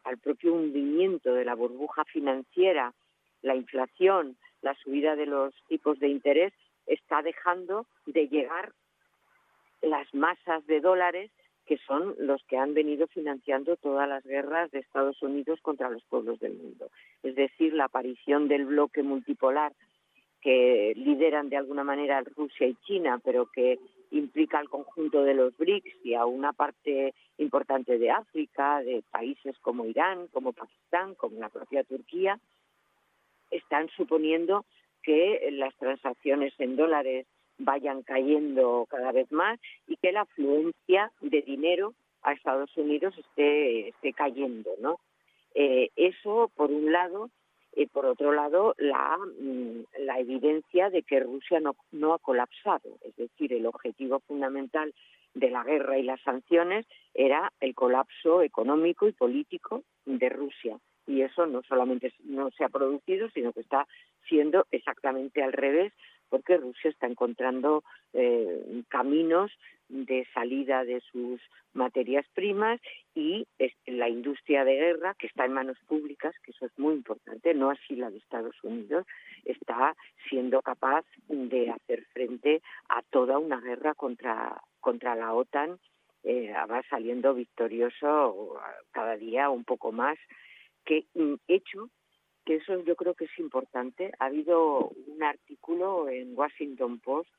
al propio hundimiento de la burbuja financiera, la inflación, la subida de los tipos de interés, está dejando de llegar las masas de dólares que son los que han venido financiando todas las guerras de Estados Unidos contra los pueblos del mundo. Es decir, la aparición del bloque multipolar que lideran de alguna manera Rusia y China, pero que implica al conjunto de los BRICS y a una parte importante de África, de países como Irán, como Pakistán, como la propia Turquía, están suponiendo que las transacciones en dólares vayan cayendo cada vez más y que la afluencia de dinero a Estados Unidos esté, esté cayendo, ¿no? Eh, eso, por un lado, y por otro lado la, mm, la evidencia de que Rusia no, no ha colapsado, es decir, el objetivo fundamental de la guerra y las sanciones era el colapso económico y político de Rusia. Y eso no solamente no se ha producido, sino que está siendo exactamente al revés porque Rusia está encontrando eh, caminos de salida de sus materias primas y la industria de guerra que está en manos públicas, que eso es muy importante, no así la de Estados Unidos, está siendo capaz de hacer frente a toda una guerra contra, contra la OTAN, eh, va saliendo victorioso cada día un poco más, que mm, hecho que eso yo creo que es importante. Ha habido un artículo en Washington Post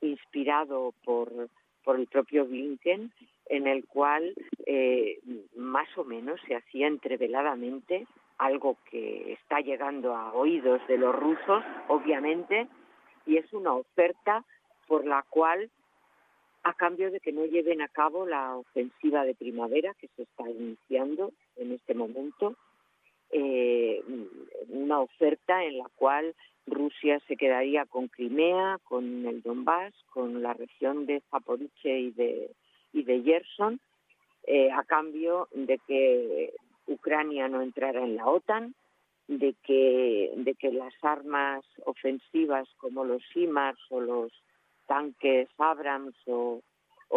inspirado por, por el propio Blinken, en el cual eh, más o menos se hacía entreveladamente algo que está llegando a oídos de los rusos, obviamente, y es una oferta por la cual, a cambio de que no lleven a cabo la ofensiva de primavera que se está iniciando en este momento, eh, una oferta en la cual Rusia se quedaría con Crimea, con el Donbass, con la región de Zaporizhia y de, y Gerson, eh, a cambio de que Ucrania no entrara en la OTAN, de que, de que las armas ofensivas como los HIMARS o los tanques Abrams o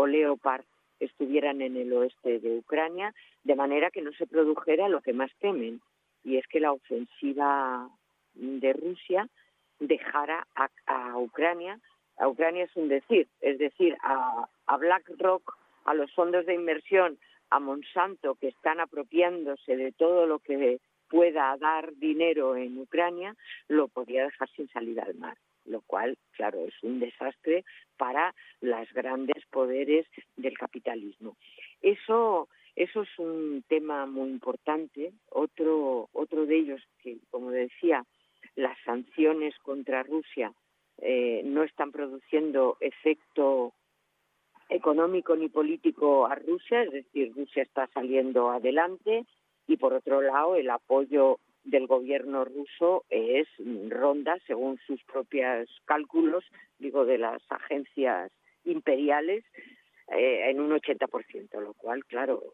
Leopard estuvieran en el oeste de Ucrania, de manera que no se produjera lo que más temen, y es que la ofensiva de Rusia dejara a, Ucrania, a Ucrania es un decir, es decir, a, a BlackRock, a los fondos de inversión, a Monsanto, que están apropiándose de todo lo que pueda dar dinero en Ucrania, lo podría dejar sin salida al mar, lo cual, claro, es un desastre para los grandes poderes del capitalismo. Eso, eso es un tema muy importante. Otro, otro de ellos que, como decía, las sanciones contra Rusia eh, no están produciendo efecto económico ni político a Rusia, es decir, Rusia está saliendo adelante y por otro lado el apoyo del gobierno ruso es ronda, según sus propios cálculos, digo, de las agencias imperiales, eh, en un 80%, lo cual, claro,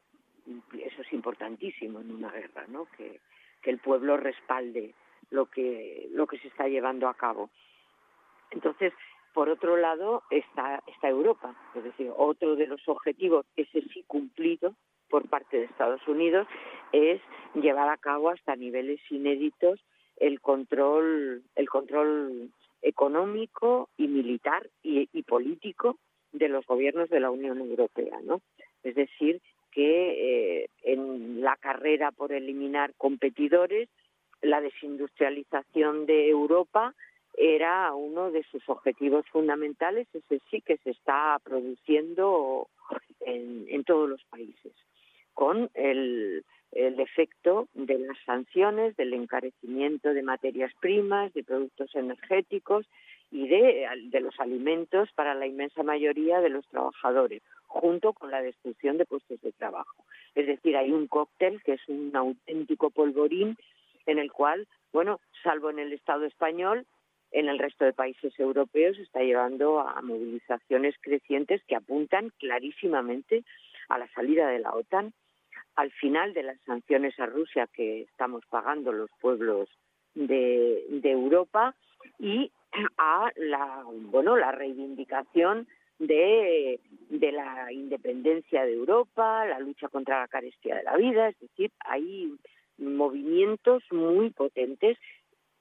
eso es importantísimo en una guerra, ¿no? Que, el pueblo respalde lo que, lo que se está llevando a cabo. Entonces, por otro lado, está, está Europa, es decir, otro de los objetivos, ese sí cumplido por parte de Estados Unidos, es llevar a cabo hasta niveles inéditos el control, el control económico y militar y, y político de los gobiernos de la Unión Europea, ¿no? Es decir, que eh, en la carrera por eliminar competidores, la desindustrialización de Europa era uno de sus objetivos fundamentales, ese sí que se está produciendo en, todos los países, con el, el efecto de las sanciones, del encarecimiento de materias primas, de productos energéticos y de, de los alimentos para la inmensa mayoría de los trabajadores, junto con la destrucción de puestos de trabajo. Es decir, hay un cóctel que es un auténtico polvorín en el cual, bueno, salvo en el Estado español, en el resto de países europeos está llevando a movilizaciones crecientes que apuntan clarísimamente a la salida de la OTAN, al final de las sanciones a Rusia que estamos pagando los pueblos de, de Europa y a la bueno la reivindicación de, la independencia de Europa, la lucha contra la carestía de la vida, es decir, hay movimientos muy potentes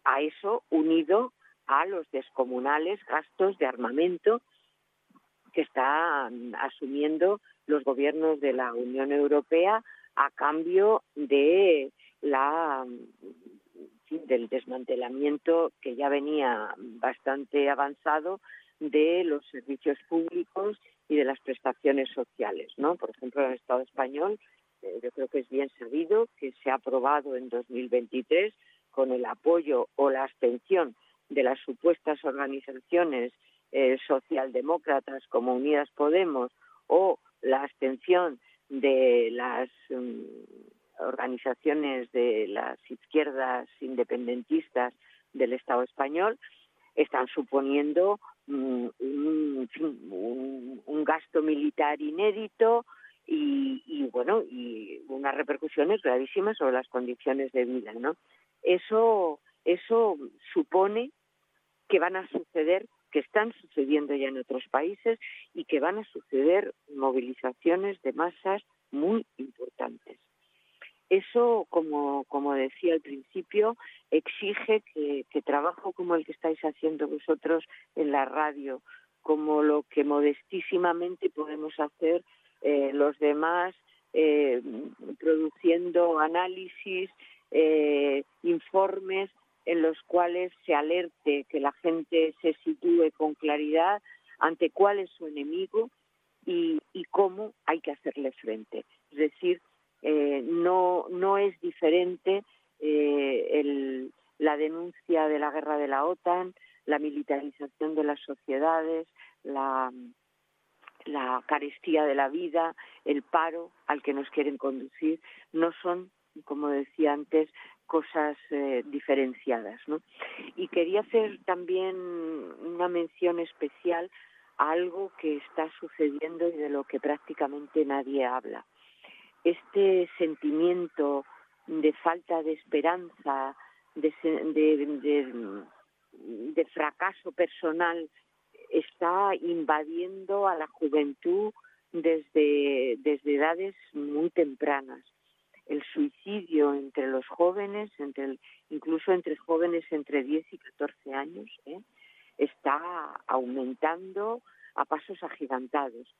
a eso unido a los descomunales gastos de armamento que están asumiendo los gobiernos de la Unión Europea a cambio de la del desmantelamiento que ya venía bastante avanzado de los servicios públicos y de las prestaciones sociales, ¿no? Por ejemplo, en el Estado español, eh, yo creo que es bien sabido que se ha aprobado en 2023 con el apoyo o la abstención de las supuestas organizaciones eh, socialdemócratas como Unidas Podemos o la abstención de las mm, organizaciones de las izquierdas independentistas del Estado español están suponiendo un, un, gasto militar inédito y, y, bueno y unas repercusiones gravísimas sobre las condiciones de vida no eso eso supone que van a suceder, que están sucediendo ya en otros países y que van a suceder movilizaciones de masas muy importantes. Eso, como, como decía al principio, exige que, trabajo como el que estáis haciendo vosotros en la radio, como lo que modestísimamente podemos hacer eh, los demás, eh, produciendo análisis, eh, informes en los cuales se alerte, que la gente se sitúe con claridad ante cuál es su enemigo y, cómo hay que hacerle frente. Es decir, eh, no, no es diferente eh, la denuncia de la guerra de la OTAN, la militarización de las sociedades, la, la carestía de la vida, el paro al que nos quieren conducir, no son, como decía antes, cosas eh, diferenciadas. ¿no? Y quería hacer también una mención especial a algo que está sucediendo y de lo que prácticamente nadie habla. Este sentimiento de falta de esperanza, de, de fracaso personal, está invadiendo a la juventud desde, desde edades muy tempranas el suicidio entre los jóvenes, incluso entre jóvenes entre 10 y 14 años, ¿eh? está aumentando a pasos agigantados.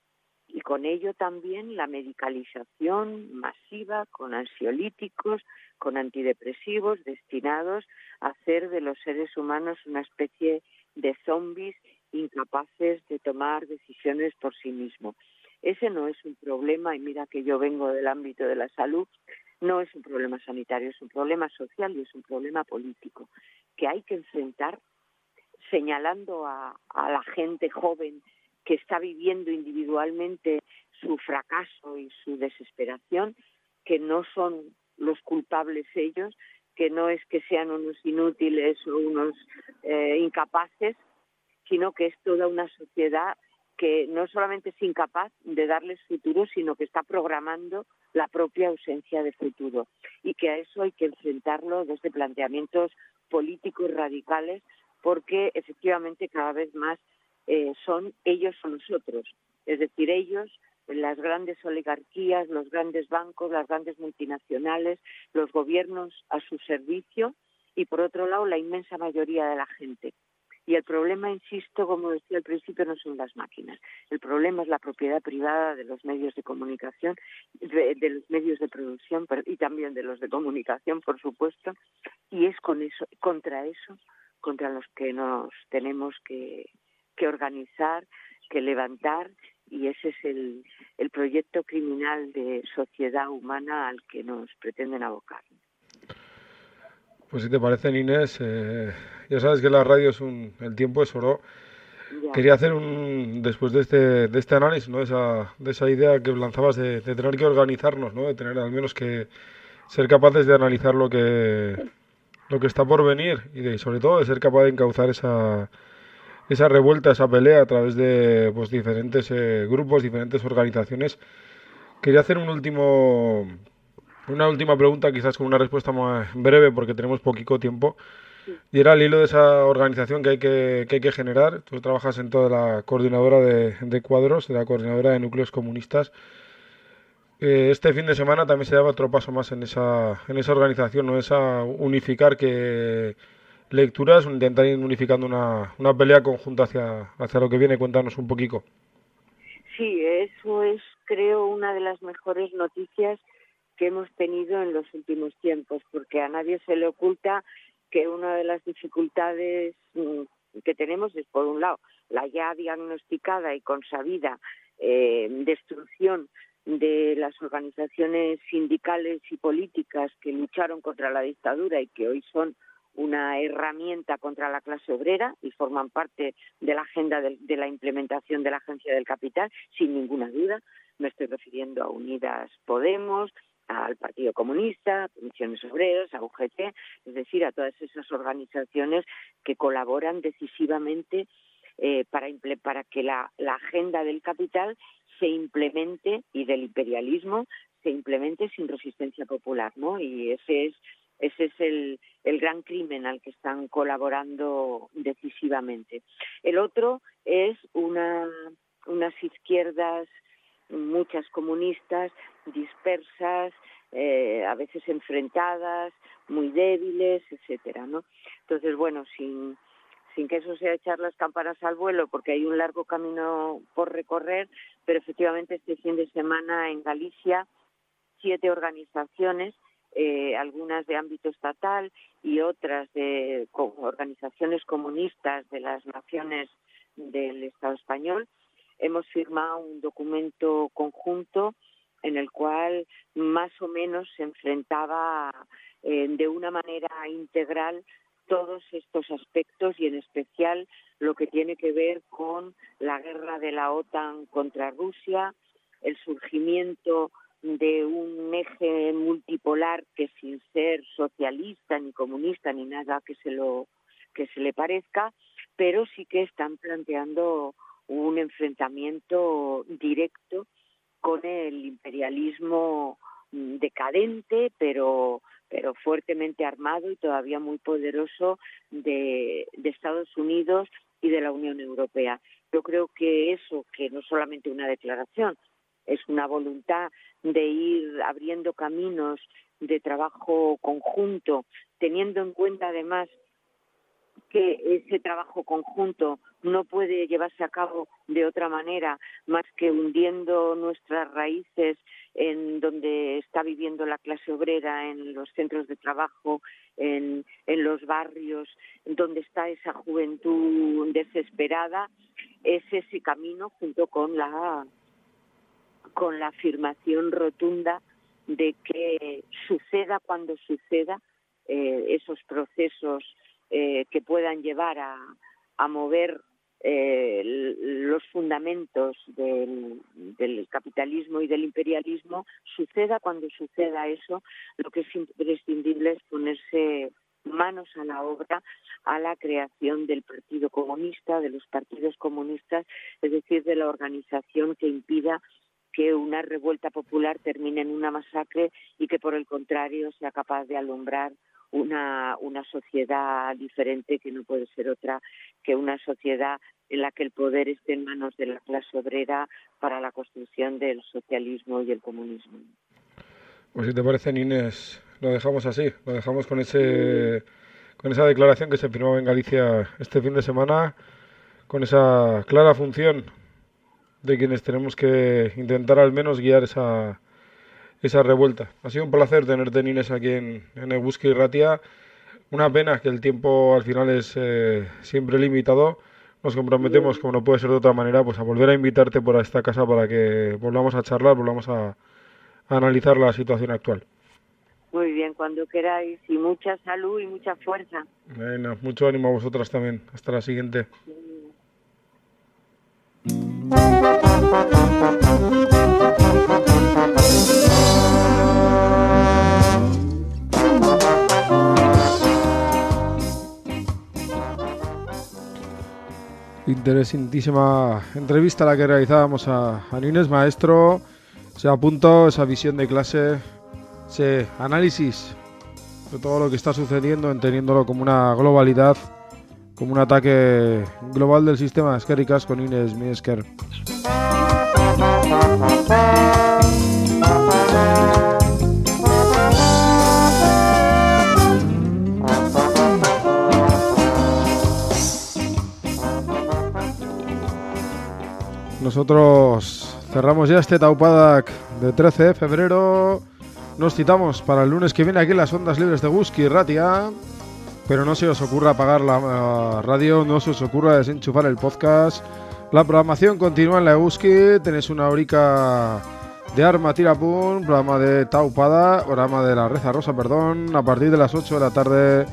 Y con ello también la medicalización masiva con ansiolíticos, con antidepresivos destinados a hacer de los seres humanos una especie de zombies incapaces de tomar decisiones por sí mismos. Ese no es un problema, y mira que yo vengo del ámbito de la salud, no es un problema sanitario, es un problema social y es un problema político que hay que enfrentar señalando a, la gente joven que está viviendo individualmente su fracaso y su desesperación, que no son los culpables ellos, que no es que sean unos inútiles o unos eh, incapaces, sino que es toda una sociedad que no solamente es incapaz de darles futuro, sino que está programando la propia ausencia de futuro. Y que a eso hay que enfrentarlo desde planteamientos políticos radicales porque efectivamente cada vez más eh, son ellos o nosotros, es decir, ellos las grandes oligarquías, los grandes bancos, las grandes multinacionales, los gobiernos a su servicio y por otro lado la inmensa mayoría de la gente. Y el problema, insisto, como decía al principio, no son las máquinas. El problema es la propiedad privada de los medios de comunicación, de, los medios de producción y también de los de comunicación, por supuesto. Y es con eso, contra eso, contra los que nos tenemos que, que organizar, que levantar y ese es el, el proyecto criminal de sociedad humana al que nos pretenden abocar. Pues si te parece, Inés, eh, ya sabes que la radio es un, el tiempo es oro. Quería hacer un, después de este, de este análisis, ¿no? de, esa, de esa idea que lanzabas de, tener que organizarnos, ¿no? de tener al menos que ser capaces de analizar lo que, lo que está por venir y de, sobre todo de ser capaz de encauzar esa, esa revuelta, esa pelea a través de pues, diferentes eh, grupos, diferentes organizaciones. Quería hacer un último una última pregunta, quizás con una respuesta más breve, porque tenemos poquito tiempo. Y era el hilo de esa organización que hay que, que, hay que generar. Tú trabajas en toda la coordinadora de, cuadros, de la coordinadora de núcleos comunistas. Eh, este fin de semana también se daba otro paso más en esa, en esa organización, ¿no? Esa unificar que lecturas, intentar ir unificando una, una pelea conjunta hacia, hacia lo que viene. Cuéntanos un poquito. Sí, eso es, creo, una de las mejores noticias que hemos tenido en los últimos tiempos, porque a nadie se le oculta que una de las dificultades mm, que tenemos es, por un lado, la ya diagnosticada y consabida eh, destrucción de las organizaciones sindicales y políticas que lucharon contra la dictadura y que hoy son una herramienta contra la clase obrera y forman parte de la agenda de, de, la implementación de la Agencia del Capital, sin ninguna duda. Me estoy refiriendo a Unidas Podemos, al Partido Comunista, a Comisiones Obreras, a UGT, es decir, a todas esas organizaciones que colaboran decisivamente eh, para, para que la, agenda del capital se implemente y del imperialismo se implemente sin resistencia popular, ¿no? Y ese es ese es el, el gran crimen al que están colaborando decisivamente. El otro es una, unas izquierdas muchas comunistas dispersas, eh, a veces enfrentadas, muy débiles, etcétera, ¿no? Entonces, bueno, sin, sin que eso sea echar las campanas al vuelo, porque hay un largo camino por recorrer, pero efectivamente este fin de semana en Galicia, siete organizaciones, eh, algunas de ámbito estatal y otras de organizaciones comunistas de las naciones del Estado español, hemos firmado un documento conjunto en el cual más o menos se enfrentaba eh, de una manera integral todos estos aspectos y en especial lo que tiene que ver con la guerra de la OTAN contra Rusia, el surgimiento de un eje multipolar que sin ser socialista ni comunista ni nada que se lo que se le parezca, pero sí que están planteando un enfrentamiento directo con el imperialismo decadente, pero pero fuertemente armado y todavía muy poderoso de, de Estados Unidos y de la Unión Europea. Yo creo que eso, que no solamente una declaración, es una voluntad de ir abriendo caminos de trabajo conjunto, teniendo en cuenta además que ese trabajo conjunto no puede llevarse a cabo de otra manera más que hundiendo nuestras raíces en donde está viviendo la clase obrera, en los centros de trabajo, en, los barrios, donde está esa juventud desesperada, es ese camino junto con la con la afirmación rotunda de que suceda cuando suceda eh, esos procesos eh, que puedan llevar a, mover eh, los fundamentos del, del, capitalismo y del imperialismo, suceda cuando suceda eso, lo que es imprescindible es ponerse manos a la obra a la creación del Partido Comunista, de los partidos comunistas, es decir, de la organización que impida que una revuelta popular termine en una masacre y que por el contrario sea capaz de alumbrar una, una sociedad diferente que no puede ser otra que una sociedad en la que el poder esté en manos de la clase obrera para la construcción del socialismo y el comunismo. Pues si te parece, Inés, lo dejamos así, lo dejamos con ese con esa declaración que se firmó en Galicia este fin de semana, con esa clara función de quienes tenemos que intentar al menos guiar esa esa revuelta. Ha sido un placer tenerte, Inés, aquí en, en y Ratia. Una pena que el tiempo al final es eh, siempre limitado. Nos comprometemos, como no puede ser de otra manera, pues a volver a invitarte por esta casa para que volvamos a charlar, volvamos a, analizar la situación actual. Muy bien, cuando queráis. Y mucha salud y mucha fuerza. Bueno, mucho ánimo a vosotras también. Hasta la siguiente. Interesantísima entrevista la que realizábamos a, a Inés Maestro. Se apuntó esa visión de clase, ese análisis de todo lo que está sucediendo, entendiéndolo como una globalidad, como un ataque global del sistema. Esquericas con Inés Miesker. Nosotros cerramos ya este Taupadak de 13 de febrero. Nos citamos para el lunes que viene aquí en las ondas libres de Guski Ratia. Pero no se os ocurra apagar la radio, no se os ocurra desenchufar el podcast. La programación continúa en la Guski. Tenéis una horica de Arma Tirapun, programa de Taupada, programa de la Reza Rosa, perdón. A partir de las 8 de la tarde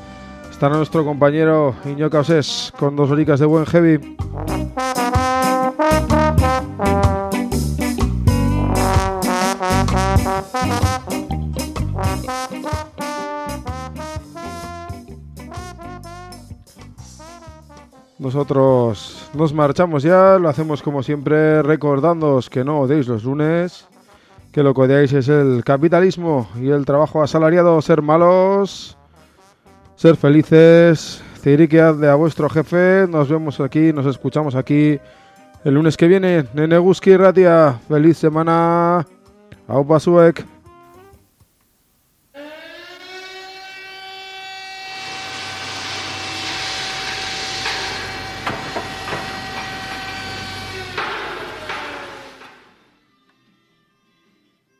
estará nuestro compañero Iño Causés con dos horicas de buen heavy. Nosotros nos marchamos ya, lo hacemos como siempre recordándoos que no odiéis los lunes, que lo que odiáis es el capitalismo y el trabajo asalariado, ser malos, ser felices, de a vuestro jefe, nos vemos aquí, nos escuchamos aquí el lunes que viene, Nene Guski Ratia, feliz semana, Aupa Suek.